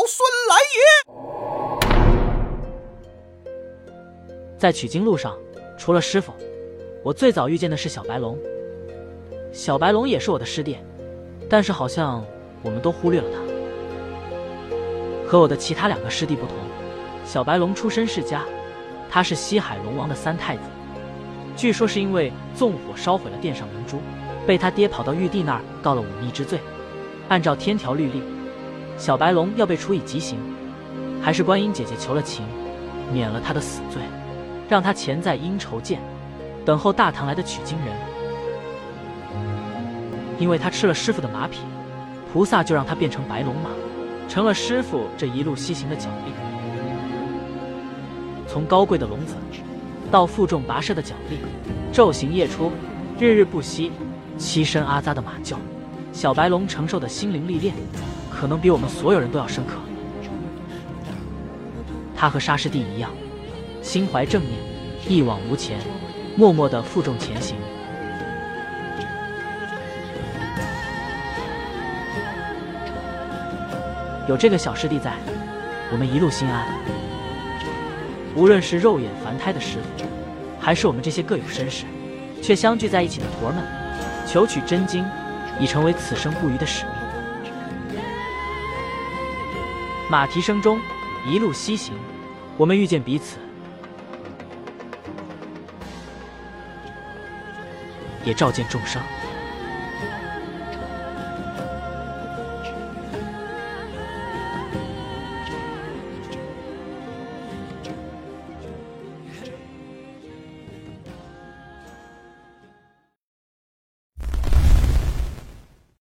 老孙来也。在取经路上，除了师傅，我最早遇见的是小白龙。小白龙也是我的师弟，但是好像我们都忽略了他。和我的其他两个师弟不同，小白龙出身世家，他是西海龙王的三太子。据说是因为纵火烧毁了殿上明珠，被他爹跑到玉帝那儿告了忤逆之罪。按照天条律例，小白龙要被处以极刑。还是观音姐姐求了情，免了他的死罪，让他潜在阴仇涧，等候大唐来的取经人。因为他吃了师傅的马匹，菩萨就让他变成白龙马，成了师傅这一路西行的脚力。从高贵的龙子。到负重跋涉的脚力，昼行夜出，日日不息，栖身阿扎的马厩，小白龙承受的心灵历练，可能比我们所有人都要深刻。他和沙师弟一样，心怀正念，一往无前，默默的负重前行。有这个小师弟在，我们一路心安。无论是肉眼凡胎的师傅，还是我们这些各有身世，却相聚在一起的徒儿们，求取真经，已成为此生不渝的使命。马蹄声中，一路西行，我们遇见彼此，也照见众生。